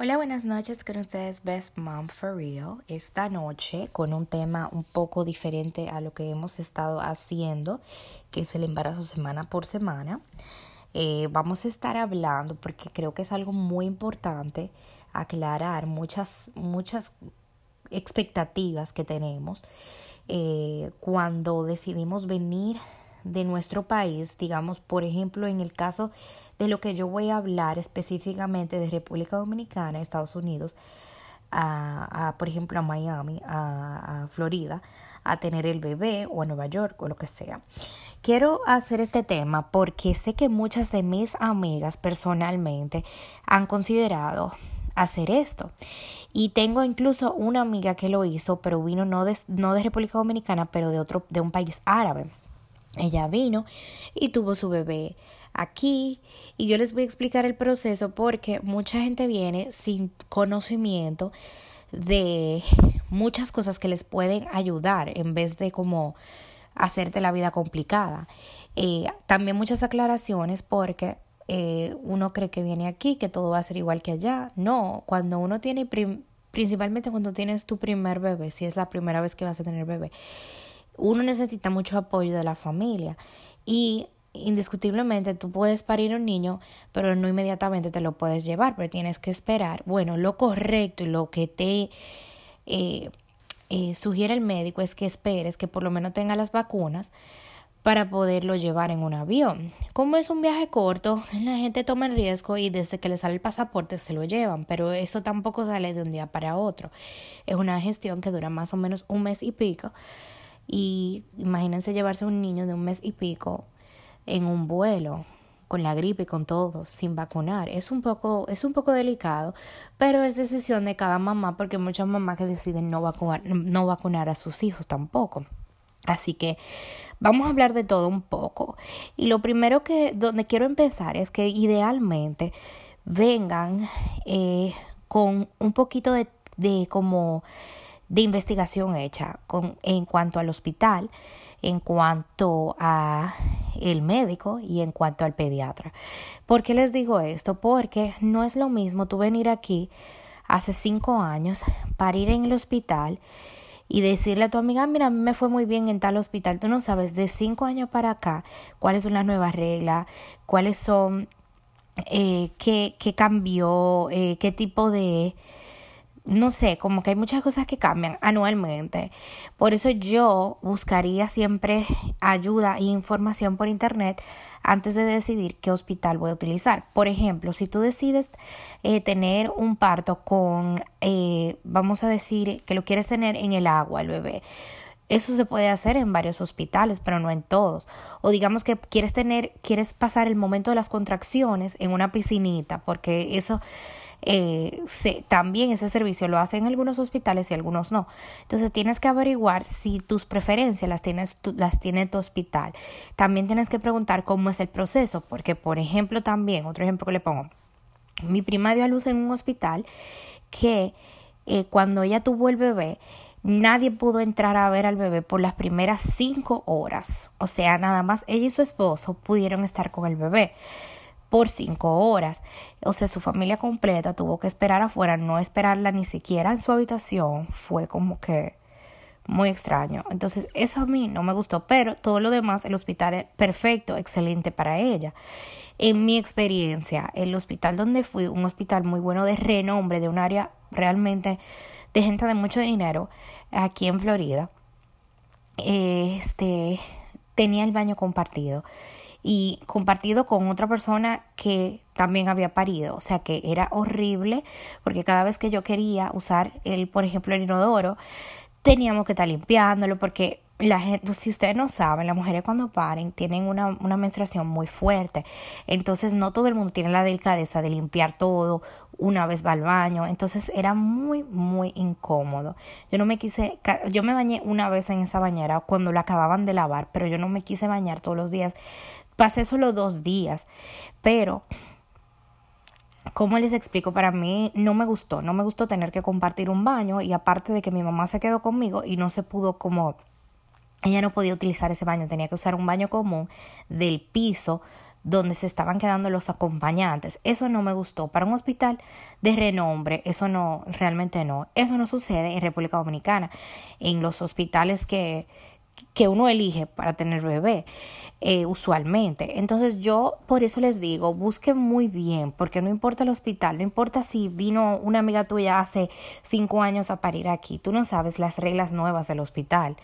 Hola, buenas noches con ustedes, Best Mom for Real. Esta noche con un tema un poco diferente a lo que hemos estado haciendo, que es el embarazo semana por semana. Eh, vamos a estar hablando, porque creo que es algo muy importante, aclarar muchas, muchas expectativas que tenemos eh, cuando decidimos venir de nuestro país, digamos, por ejemplo, en el caso de lo que yo voy a hablar específicamente de República Dominicana, Estados Unidos, a, por ejemplo, a Miami, a, a, Florida, a tener el bebé o a Nueva York o lo que sea. Quiero hacer este tema porque sé que muchas de mis amigas personalmente han considerado hacer esto. Y tengo incluso una amiga que lo hizo, pero vino no de, no de República Dominicana, pero de otro, de un país árabe. Ella vino y tuvo su bebé aquí y yo les voy a explicar el proceso porque mucha gente viene sin conocimiento de muchas cosas que les pueden ayudar en vez de como hacerte la vida complicada. Eh, también muchas aclaraciones porque eh, uno cree que viene aquí, que todo va a ser igual que allá. No, cuando uno tiene, principalmente cuando tienes tu primer bebé, si es la primera vez que vas a tener bebé, uno necesita mucho apoyo de la familia y indiscutiblemente tú puedes parir un niño, pero no inmediatamente te lo puedes llevar, pero tienes que esperar. Bueno, lo correcto y lo que te eh, eh, sugiere el médico es que esperes que por lo menos tenga las vacunas para poderlo llevar en un avión. Como es un viaje corto, la gente toma el riesgo y desde que le sale el pasaporte se lo llevan, pero eso tampoco sale de un día para otro. Es una gestión que dura más o menos un mes y pico y imagínense llevarse un niño de un mes y pico en un vuelo con la gripe y con todo, sin vacunar. Es un poco, es un poco delicado, pero es decisión de cada mamá, porque muchas mamás que deciden no vacunar, no vacunar a sus hijos tampoco. Así que vamos a hablar de todo un poco. Y lo primero que, donde quiero empezar es que idealmente vengan eh, con un poquito de, de como de investigación hecha con, en cuanto al hospital, en cuanto a el médico y en cuanto al pediatra. ¿Por qué les digo esto? Porque no es lo mismo tú venir aquí hace cinco años para ir en el hospital y decirle a tu amiga, mira, a mí me fue muy bien en tal hospital. Tú no sabes de cinco años para acá cuáles son las nuevas reglas, cuáles son, eh, qué, qué cambió, eh, qué tipo de no sé, como que hay muchas cosas que cambian anualmente. Por eso yo buscaría siempre ayuda e información por internet antes de decidir qué hospital voy a utilizar. Por ejemplo, si tú decides eh, tener un parto con, eh, vamos a decir, que lo quieres tener en el agua, el bebé. Eso se puede hacer en varios hospitales, pero no en todos. O digamos que quieres tener, quieres pasar el momento de las contracciones en una piscinita, porque eso eh, también ese servicio lo hacen algunos hospitales y algunos no. Entonces tienes que averiguar si tus preferencias las, tienes, las tiene tu hospital. También tienes que preguntar cómo es el proceso, porque por ejemplo también, otro ejemplo que le pongo, mi prima dio a luz en un hospital que eh, cuando ella tuvo el bebé, Nadie pudo entrar a ver al bebé por las primeras cinco horas. O sea, nada más ella y su esposo pudieron estar con el bebé por cinco horas. O sea, su familia completa tuvo que esperar afuera, no esperarla ni siquiera en su habitación. Fue como que muy extraño. Entonces, eso a mí no me gustó, pero todo lo demás, el hospital es perfecto, excelente para ella. En mi experiencia, el hospital donde fui, un hospital muy bueno de renombre, de un área realmente de gente de mucho dinero, aquí en Florida, este, tenía el baño compartido y compartido con otra persona que también había parido, o sea que era horrible porque cada vez que yo quería usar el, por ejemplo, el inodoro, teníamos que estar limpiándolo porque la gente, si ustedes no saben, las mujeres cuando paren tienen una, una, menstruación muy fuerte. Entonces no todo el mundo tiene la delicadeza de limpiar todo, una vez va al baño. Entonces era muy, muy incómodo. Yo no me quise, yo me bañé una vez en esa bañera cuando la acababan de lavar, pero yo no me quise bañar todos los días Pasé solo dos días, pero ¿Cómo les explico? Para mí no me gustó, no me gustó tener que compartir un baño y aparte de que mi mamá se quedó conmigo y no se pudo como, ella no podía utilizar ese baño, tenía que usar un baño común del piso donde se estaban quedando los acompañantes. Eso no me gustó. Para un hospital de renombre, eso no, realmente no. Eso no sucede en República Dominicana, en los hospitales que, que uno elige para tener bebé eh, usualmente. Entonces yo por eso les digo, busquen muy bien, porque no importa el hospital, no importa si vino una amiga tuya hace cinco años a parir aquí, tú no sabes las reglas nuevas del hospital.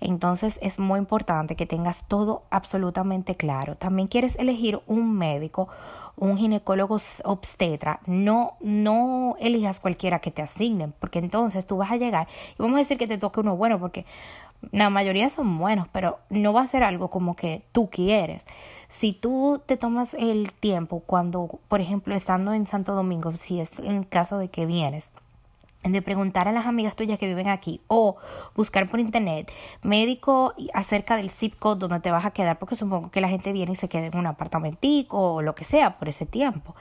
Entonces es muy importante que tengas todo absolutamente claro. También quieres elegir un médico, un ginecólogo obstetra, no, no elijas cualquiera que te asignen, porque entonces tú vas a llegar y vamos a decir que te toque uno bueno, porque la mayoría son buenos, pero no va a ser algo como que tú quieres. Si tú te tomas el tiempo cuando, por ejemplo, estando en Santo Domingo, si es en caso de que vienes, de preguntar a las amigas tuyas que viven aquí o buscar por internet médico acerca del zip code donde te vas a quedar, porque supongo que la gente viene y se queda en un apartamentico o lo que sea por ese tiempo.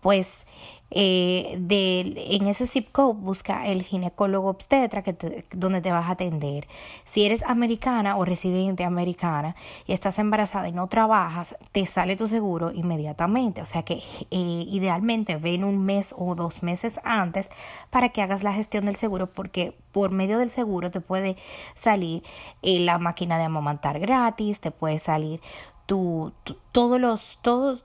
Pues eh, de, en ese zip code busca el ginecólogo obstetra que donde te vas a atender. Si eres americana o residente americana y estás embarazada y no trabajas, te sale tu seguro inmediatamente. O sea que eh, idealmente ven un mes o dos meses antes para que hagas la gestión del seguro porque por medio del seguro te puede salir eh, la máquina de amamantar gratis, te puede salir tu, todos los, todos,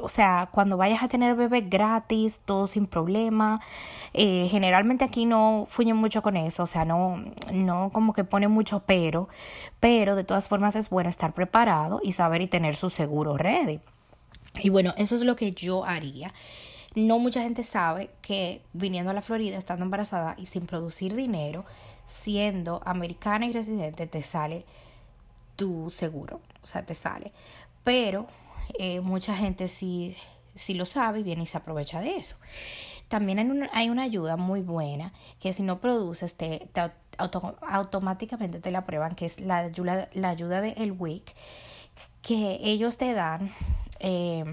o sea, cuando vayas a tener bebé gratis, todo sin problema. Eh, generalmente aquí no fluyen mucho con eso, o sea, no, no como que pone mucho pero, pero de todas formas es bueno estar preparado y saber y tener su seguro ready. Y bueno, eso es lo que yo haría. No mucha gente sabe que viniendo a la Florida, estando embarazada y sin producir dinero, siendo americana y residente, te sale tu seguro, o sea, te sale. Pero eh, mucha gente sí, sí lo sabe y viene y se aprovecha de eso. También hay una, hay una ayuda muy buena que si no produces te, automáticamente te la prueban, que es la ayuda, la ayuda de el WIC, que ellos te dan eh,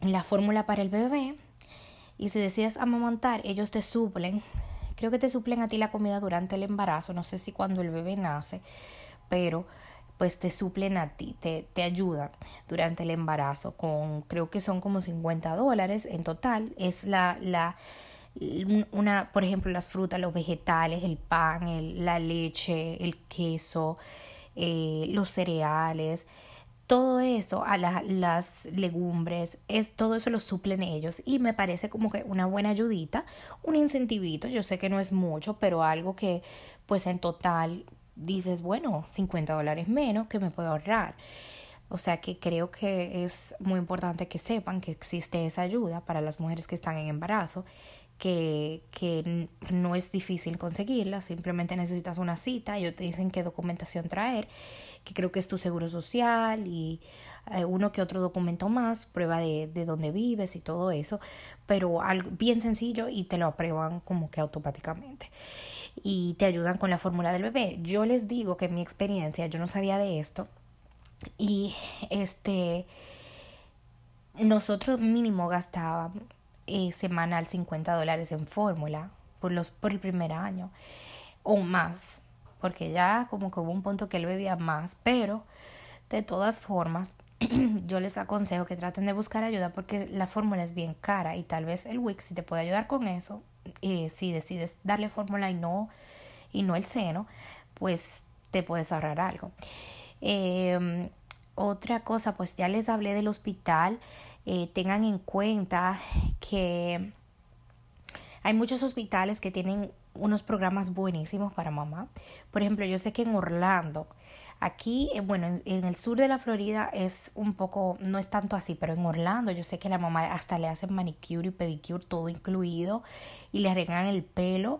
la fórmula para el bebé y si decides amamantar, ellos te suplen, creo que te suplen a ti la comida durante el embarazo, no sé si cuando el bebé nace, pero pues te suplen a ti, te, te ayudan durante el embarazo con, creo que son como 50 dólares en total. Es la, la, una, por ejemplo, las frutas, los vegetales, el pan, la leche, el queso, eh, los cereales, todo eso, a las legumbres, es, todo eso lo suplen ellos y me parece como que una buena ayudita, un incentivito, yo sé que no es mucho, pero algo que pues en total dices, bueno, 50 dólares menos que me puedo ahorrar. O sea que creo que es muy importante que sepan que existe esa ayuda para las mujeres que están en embarazo, que, que no es difícil conseguirla, simplemente necesitas una cita, ellos te dicen qué documentación traer, que creo que es tu seguro social y eh, uno que otro documento más, prueba de, de dónde vives y todo eso, pero algo bien sencillo y te lo aprueban como que automáticamente y te ayudan con la fórmula del bebé. Yo les digo que en mi experiencia, yo no sabía de esto y este nosotros mínimo gastábamos eh, semanal 50 dólares en fórmula por los por el primer año o más porque ya como que hubo un punto que él bebía más pero de todas formas yo les aconsejo que traten de buscar ayuda porque la fórmula es bien cara y tal vez el Wix si te puede ayudar con eso eh, si decides darle fórmula y no, y no el seno, pues te puedes ahorrar algo. Em, otra cosa, pues ya les hablé del hospital. Eh, tengan en cuenta que hay muchos hospitales que tienen unos programas buenísimos para mamá. Por ejemplo, yo sé que en Orlando Aquí, eh, bueno, en, el sur de la Florida es un poco, no es tanto así, pero en Orlando yo sé que la mamá hasta le hacen manicure y pedicure todo incluido y le arreglan el pelo,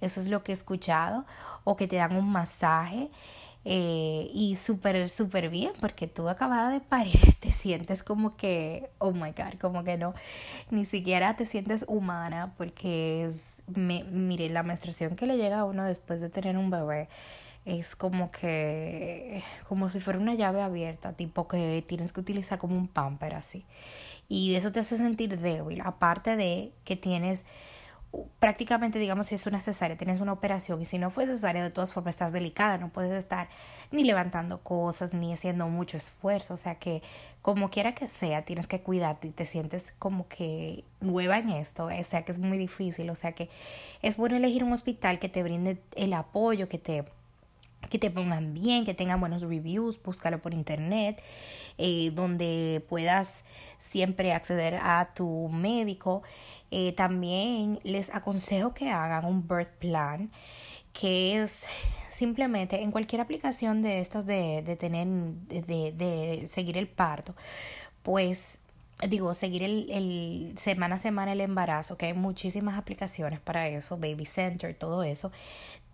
eso es lo que he escuchado, o que te dan un masaje. Eh, y súper, súper bien, porque tú acabada de parir, te sientes como que, oh my god, como que no, ni siquiera te sientes humana, porque es, me, mire, la menstruación que le llega a uno después de tener un bebé es como que, como si fuera una llave abierta, tipo que tienes que utilizar como un pamper así. Y eso te hace sentir débil, aparte de que tienes prácticamente, digamos, si es una cesárea, tienes una operación y si no fue cesárea, de todas formas estás delicada, no puedes estar ni levantando cosas, ni haciendo mucho esfuerzo, o sea que como quiera que sea, tienes que cuidarte y te sientes como que nueva en esto, o sea que es muy difícil, o sea que es bueno elegir un hospital que te brinde el apoyo, que te que te pongan bien, que tengan buenos reviews, búscalo por internet, eh, donde puedas siempre acceder a tu médico. Eh, también les aconsejo que hagan un birth plan, que es simplemente en cualquier aplicación de estas de, de tener, de, de seguir el parto, pues digo, seguir el, el, semana a semana el embarazo, que hay muchísimas aplicaciones para eso, Baby Center, todo eso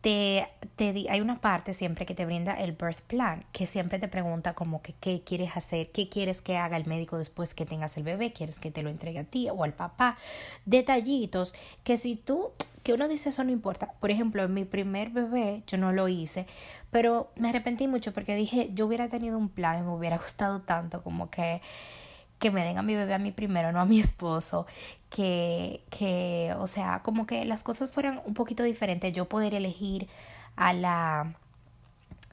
te, te, hay una parte siempre que te brinda el birth plan, que siempre te pregunta como que qué quieres hacer, qué quieres que haga el médico después que tengas el bebé, quieres que te lo entregue a ti o al papá, detallitos que si tú, que uno dice eso no importa, por ejemplo, en mi primer bebé yo no lo hice, pero me arrepentí mucho porque dije, yo hubiera tenido un plan y me hubiera gustado tanto como que que me den a mi bebé a mí primero, no a mi esposo, que, que, o sea, como que las cosas fueran un poquito diferentes, yo poder elegir a la,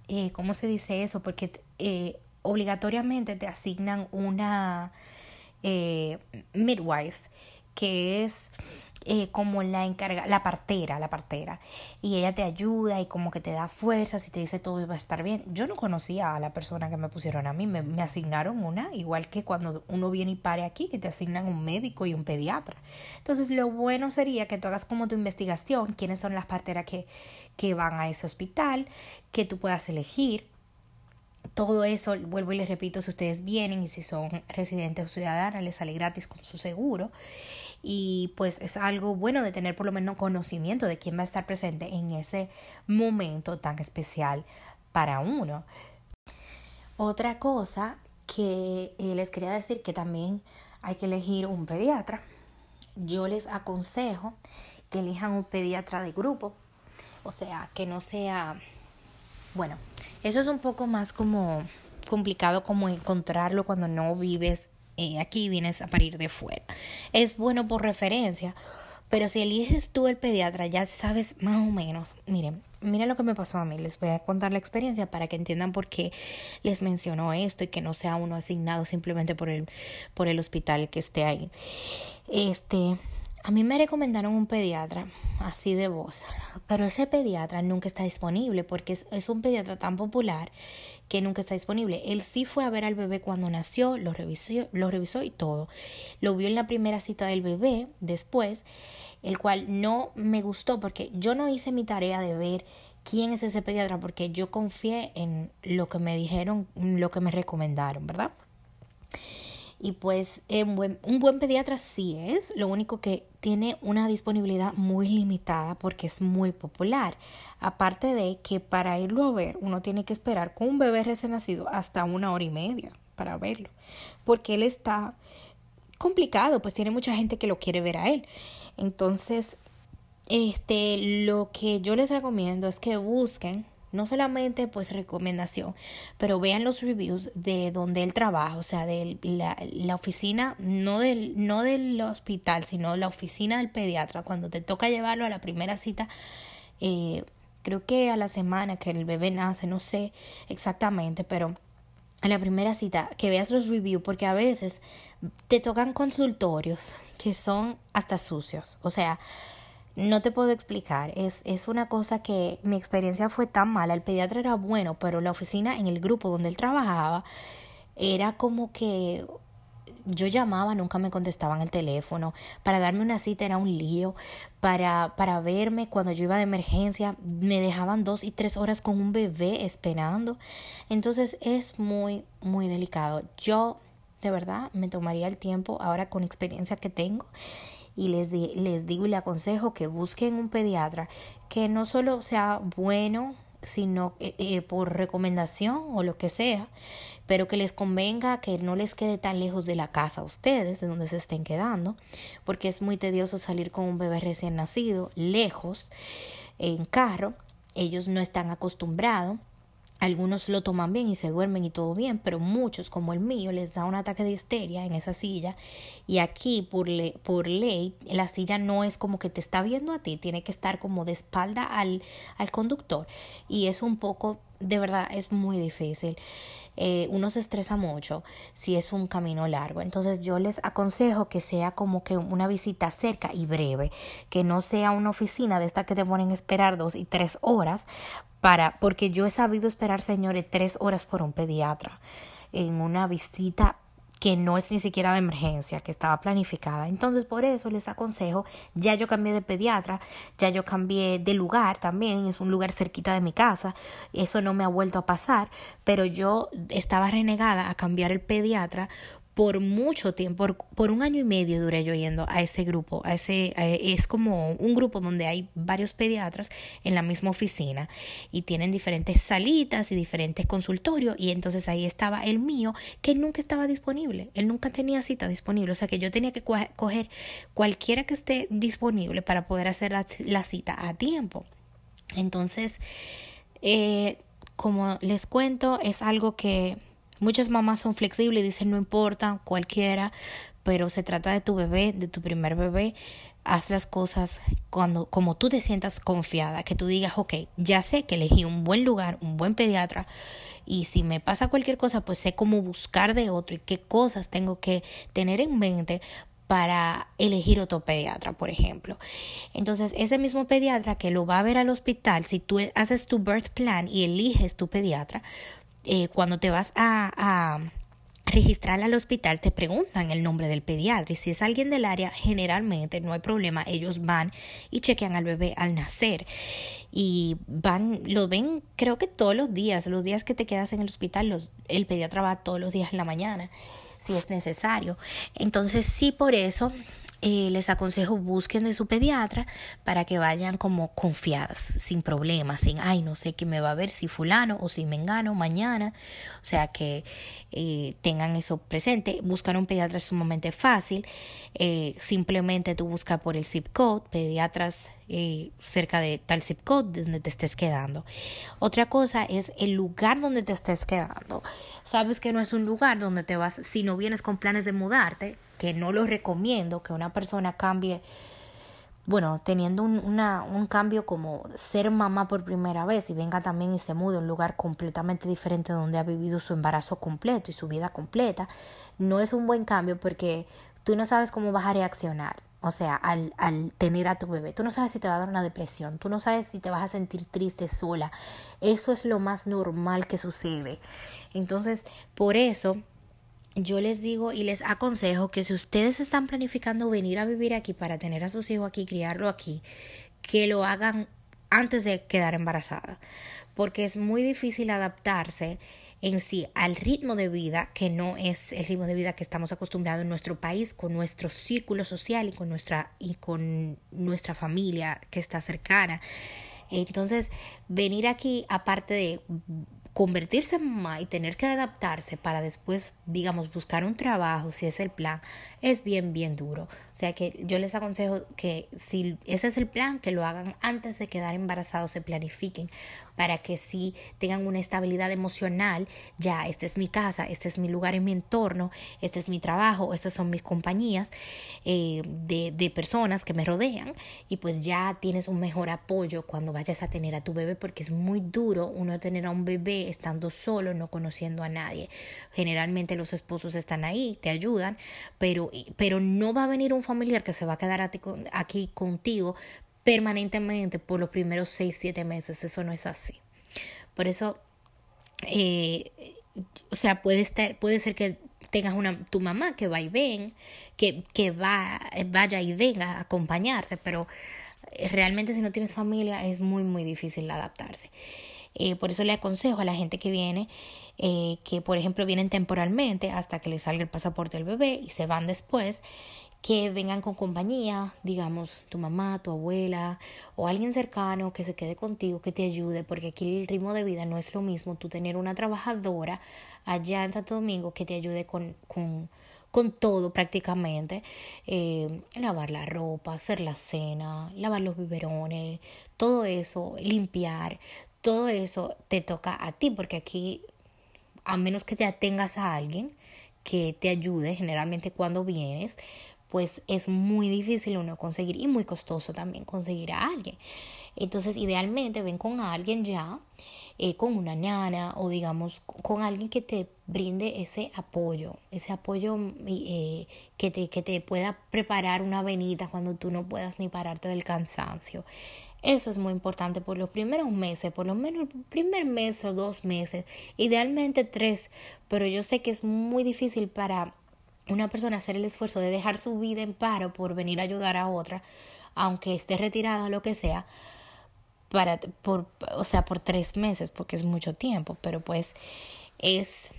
eh, ¿cómo se dice eso? Porque eh, obligatoriamente te asignan una eh, midwife, que es eh, como la encarga, la partera, la partera, y ella te ayuda y como que te da fuerzas y te dice todo va a estar bien. Yo no conocía a la persona que me pusieron a mí, me, asignaron una, igual que cuando uno viene y pare aquí, que te asignan un médico y un pediatra. Entonces lo bueno sería que tú hagas como tu investigación, quiénes son las parteras que, que van a ese hospital, que tú puedas elegir todo eso, vuelvo y les repito, si ustedes vienen y si son residentes o ciudadanas, les sale gratis con su seguro. Y pues es algo bueno de tener por lo menos conocimiento de quién va a estar presente en ese momento tan especial para uno. Otra cosa que eh, les quería decir que también hay que elegir un pediatra. Yo les aconsejo que elijan un pediatra de grupo, o sea, que no sea bueno, eso es un poco más como complicado como encontrarlo cuando no vives eh, aquí vienes a parir de fuera. Es bueno por referencia, pero si eliges tú el pediatra ya sabes más o menos. Miren, miren lo que me pasó a mí. Les voy a contar la experiencia para que entiendan por qué les menciono esto y que no sea uno asignado simplemente por el, por el hospital que esté ahí. Este, a mí me recomendaron un pediatra así de voz, pero ese pediatra nunca está disponible porque es, un pediatra tan popular que nunca está disponible. Él sí fue a ver al bebé cuando nació, lo revisó, lo revisó y todo. Lo vio en la primera cita del bebé después, el cual no me gustó porque yo no hice mi tarea de ver quién es ese pediatra porque yo confié en lo que me dijeron, lo que me recomendaron, ¿verdad? Y pues un buen, pediatra sí es, lo único que tiene una disponibilidad muy limitada porque es muy popular. Aparte de que para irlo a ver uno tiene que esperar con un bebé recién nacido hasta una hora y media para verlo. Porque él está complicado, pues tiene mucha gente que lo quiere ver a él. Entonces, este, lo que yo les recomiendo es que busquen no solamente pues recomendación, pero vean los reviews de donde él trabaja, o sea, de la, la, oficina, no del, no del hospital, sino la oficina del pediatra, cuando te toca llevarlo a la primera cita, eh, creo que a la semana que el bebé nace, no sé exactamente, pero a la primera cita, que veas los reviews, porque a veces te tocan consultorios que son hasta sucios, o sea, no te puedo explicar, es, es una cosa que mi experiencia fue tan mala, el pediatra era bueno, pero la oficina en el grupo donde él trabajaba era como que yo llamaba, nunca me contestaban el teléfono, para darme una cita era un lío, para, para verme cuando yo iba de emergencia me dejaban dos y tres horas con un bebé esperando, entonces es muy, muy delicado. Yo de verdad me tomaría el tiempo ahora con experiencia que tengo y les, les digo y le aconsejo que busquen un pediatra que no solo sea bueno, sino eh, eh, por recomendación o lo que sea, pero que les convenga que no les quede tan lejos de la casa a ustedes, de donde se estén quedando, porque es muy tedioso salir con un bebé recién nacido, lejos, en carro, ellos no están acostumbrados algunos lo toman bien y se duermen y todo bien, pero muchos, como el mío, les da un ataque de histeria en esa silla. Y aquí, por, por ley, la silla no es como que te está viendo a ti, tiene que estar como de espalda al, al conductor. Y es un poco, de verdad, es muy difícil. Eh, uno se estresa mucho si es un camino largo. Entonces yo les aconsejo que sea como que una visita cerca y breve, que no sea una oficina de esta que te ponen a esperar dos y tres horas para, porque yo he sabido esperar, señores, tres horas por un pediatra en una visita que no es ni siquiera de emergencia, que estaba planificada. Entonces, por eso les aconsejo, ya yo cambié de pediatra, ya yo cambié de lugar también, es un lugar cerquita de mi casa, eso no me ha vuelto a pasar, pero yo estaba renegada a cambiar el pediatra por mucho tiempo, por, un año y medio duré yo yendo a ese grupo, a ese, es como un grupo donde hay varios pediatras en la misma oficina y tienen diferentes salitas y diferentes consultorios y entonces ahí estaba el mío que nunca estaba disponible, él nunca tenía cita disponible, o sea que yo tenía que coger cualquiera que esté disponible para poder hacer la, cita a tiempo. Entonces, eh, como les cuento, es algo que Muchas mamás son flexibles y dicen no importa, cualquiera, pero se trata de tu bebé, de tu primer bebé. Haz las cosas cuando, como tú te sientas confiada, que tú digas, ok, ya sé que elegí un buen lugar, un buen pediatra, y si me pasa cualquier cosa, pues sé cómo buscar de otro y qué cosas tengo que tener en mente para elegir otro pediatra, por ejemplo. Entonces, ese mismo pediatra que lo va a ver al hospital, si tú haces tu birth plan y eliges tu pediatra, eh, cuando te vas a, registrar al hospital te preguntan el nombre del pediatra. Y si es alguien del área generalmente no hay problema ellos van y chequean al bebé al nacer. Y van lo ven creo que todos los días los días que te quedas en el hospital el pediatra va todos los días en la mañana si es necesario. Entonces sí por eso eh, les aconsejo busquen de su pediatra para que vayan como confiadas, sin problemas, sin, ay, no sé qué me va a ver si fulano o si me engano mañana. O sea, que eh, tengan eso presente. Buscar un pediatra es sumamente fácil. Eh, simplemente tú buscas por el zip code, pediatras cerca de tal zip code donde te estés quedando. Otra cosa es el lugar donde te estés quedando. Sabes que no es un lugar donde te vas, si no vienes con planes de mudarte, que no lo recomiendo que una persona cambie, bueno, teniendo un, un cambio como ser mamá por primera vez y venga también y se mude a un lugar completamente diferente donde ha vivido su embarazo completo y su vida completa, no es un buen cambio porque tú no sabes cómo vas a reaccionar. O sea, al, al, tener a tu bebé. Tú no sabes si te va a dar una depresión, tú no sabes si te vas a sentir triste sola. Eso es lo más normal que sucede. Entonces, por eso yo les digo y les aconsejo que si ustedes están planificando venir a vivir aquí para tener a sus hijos aquí, criarlo aquí, que lo hagan antes de quedar embarazada, porque es muy difícil adaptarse en sí al ritmo de vida que no es el ritmo de vida que estamos acostumbrados en nuestro país con nuestro círculo social y con nuestra y con nuestra familia que está cercana. Entonces, venir aquí aparte de convertirse en mamá y tener que adaptarse para después, digamos, buscar un trabajo, si es el plan, es bien, bien duro. O sea que yo les aconsejo que si ese es el plan, que lo hagan antes de quedar embarazados, se planifiquen para que si tengan una estabilidad emocional, ya, esta es mi casa, este es mi lugar en mi entorno, este es mi trabajo, estas son mis compañías eh, de, de personas que me rodean y pues ya tienes un mejor apoyo cuando vayas a tener a tu bebé porque es muy duro uno tener a un bebé estando solo, no conociendo a nadie. Generalmente los esposos están ahí, te ayudan, pero, pero no va a venir un familiar que se va a quedar aquí contigo permanentemente por los primeros seis, siete meses. Eso no es así. Por eso, eh, o sea, puede, estar, puede ser que tengas una, tu mamá que va y ven, que, que va, vaya y venga a acompañarte, pero realmente si no tienes familia es muy, muy difícil adaptarse. Eh, por eso le aconsejo a la gente que viene, eh, que por ejemplo vienen temporalmente hasta que le salga el pasaporte del bebé y se van después, que vengan con compañía, digamos, tu mamá, tu abuela o alguien cercano que se quede contigo, que te ayude, porque aquí el ritmo de vida no es lo mismo tú tener una trabajadora allá en Santo Domingo que te ayude con, con, con todo prácticamente, eh, lavar la ropa, hacer la cena, lavar los biberones, todo eso, limpiar, todo eso te toca a ti, porque aquí, a menos que ya tengas a alguien que te ayude, generalmente cuando vienes, pues es muy difícil uno conseguir y muy costoso también conseguir a alguien. Entonces, idealmente ven con alguien ya, eh, con una nana o digamos con alguien que te brinde ese apoyo, ese apoyo eh, que, te, que te pueda preparar una venita cuando tú no puedas ni pararte del cansancio. Eso es muy importante por los primeros meses, por lo menos el primer mes o dos meses, idealmente tres, pero yo sé que es muy difícil para una persona hacer el esfuerzo de dejar su vida en paro por venir a ayudar a otra, aunque esté retirada o lo que sea, para, por, o sea, por tres meses, porque es mucho tiempo, pero pues es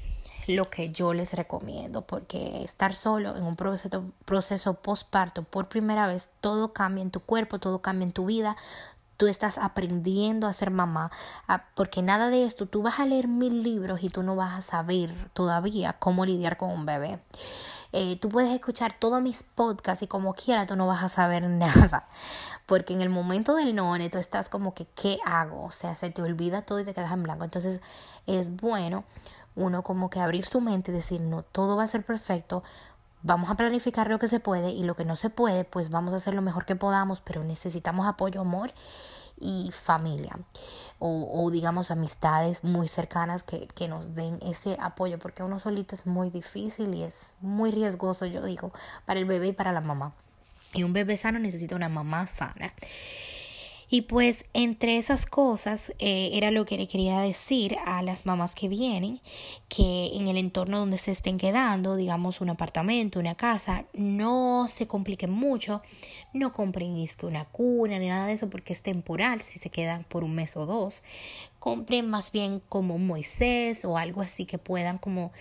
lo que yo les recomiendo, porque estar solo en un proceso, proceso postparto por primera vez, todo cambia en tu cuerpo, todo cambia en tu vida, tú estás aprendiendo a ser mamá, porque nada de esto, tú vas a leer mil libros y tú no vas a saber todavía cómo lidiar con un bebé. Eh, tú puedes escuchar todos mis podcasts y como quiera tú no vas a saber nada. Porque en el momento del no, tú estás como que, ¿qué hago? O sea, se te olvida todo y te quedas en blanco. Entonces es bueno uno como que abrir su mente y decir, no, todo va a ser perfecto. Vamos a planificar lo que se puede y lo que no se puede, pues vamos a hacer lo mejor que podamos, pero necesitamos apoyo, amor y familia o, digamos amistades muy cercanas que, que, nos den ese apoyo porque uno solito es muy difícil y es muy riesgoso yo digo para el bebé y para la mamá. Y un bebé sano necesita una mamá sana y pues entre esas cosas eh, era lo que le quería decir a las mamás que vienen, que en el entorno donde se estén quedando, digamos un apartamento, una casa, no se compliquen mucho, no compren una cuna ni nada de eso porque es temporal si se quedan por un mes o dos. Compren más bien como un Moisés o algo así que puedan como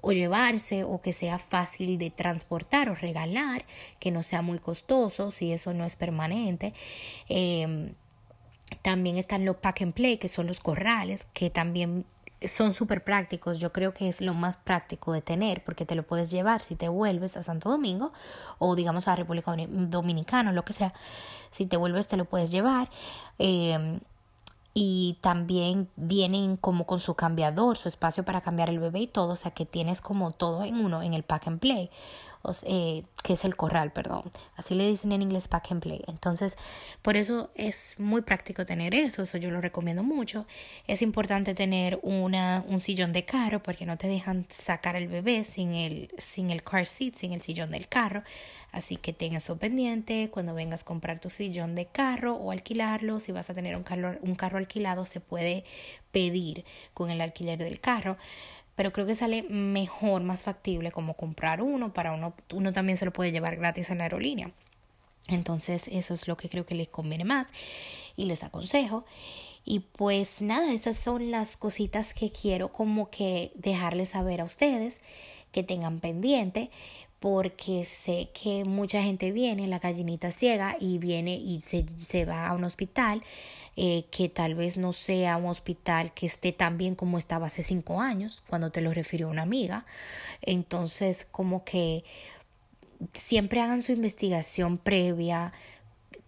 o llevarse o que sea fácil de transportar o regalar, que no sea muy costoso si eso no es permanente. Em, también están los pack and play, que son los corrales, que también son súper prácticos. Yo creo que es lo más práctico de tener porque te lo puedes llevar si te vuelves a Santo Domingo o digamos a República Dominicana, lo que sea. Si te vuelves te lo puedes llevar. Eh, y también vienen como con su cambiador, su espacio para cambiar el bebé y todo, o sea que tienes como todo en uno en el pack and play. Eh, que es el corral, perdón. Así le dicen en inglés pack and play. Entonces, por eso es muy práctico tener eso, eso yo lo recomiendo mucho. Es importante tener una, un sillón de carro porque no te dejan sacar el bebé sin el, sin el car seat, sin el sillón del carro. Así que ten eso pendiente cuando vengas a comprar tu sillón de carro o alquilarlo. Si vas a tener un carro, un carro alquilado, se puede pedir con el alquiler del carro pero creo que sale mejor, más factible como comprar uno para uno, uno también se lo puede llevar gratis en la aerolínea. Entonces eso es lo que creo que les conviene más y les aconsejo. Y pues nada, esas son las cositas que quiero como que dejarles saber a ustedes, que tengan pendiente, porque sé que mucha gente viene, la gallinita ciega, y viene y se, se va a un hospital eh, que tal vez no sea un hospital que esté tan bien como estaba hace cinco años, cuando te lo refirió una amiga. Entonces, como que siempre hagan su investigación previa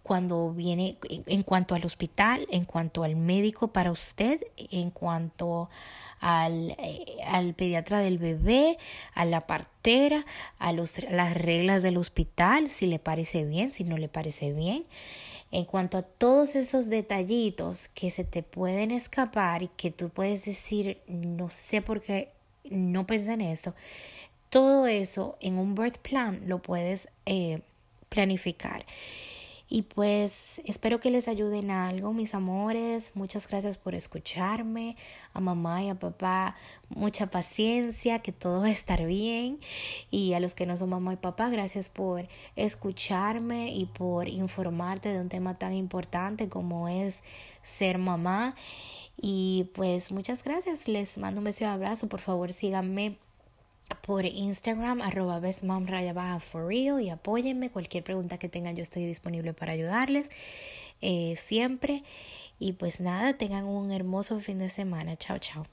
cuando viene en cuanto al hospital, en cuanto al médico para usted, en cuanto al, eh, al pediatra del bebé, a la partera, a los, las reglas del hospital, si le parece bien, si no le parece bien en cuanto a todos esos detallitos que se te pueden escapar y que tú puedes decir, no sé por qué no pensé en esto, todo eso en un birth plan lo puedes eh, planificar. Y pues espero que les ayude en algo, mis amores. Muchas gracias por escucharme. A mamá y a papá, mucha paciencia, que todo va a estar bien. Y a los que no son mamá y papá, gracias por escucharme y por informarte de un tema tan importante como es ser mamá. Y pues muchas gracias. Les mando un beso y abrazo. Por favor, síganme por Instagram, arroba baja for real y apóyenme. Cualquier pregunta que tengan, yo estoy disponible para ayudarles eh, siempre. Y pues nada, tengan un hermoso fin de semana. Chao, chao.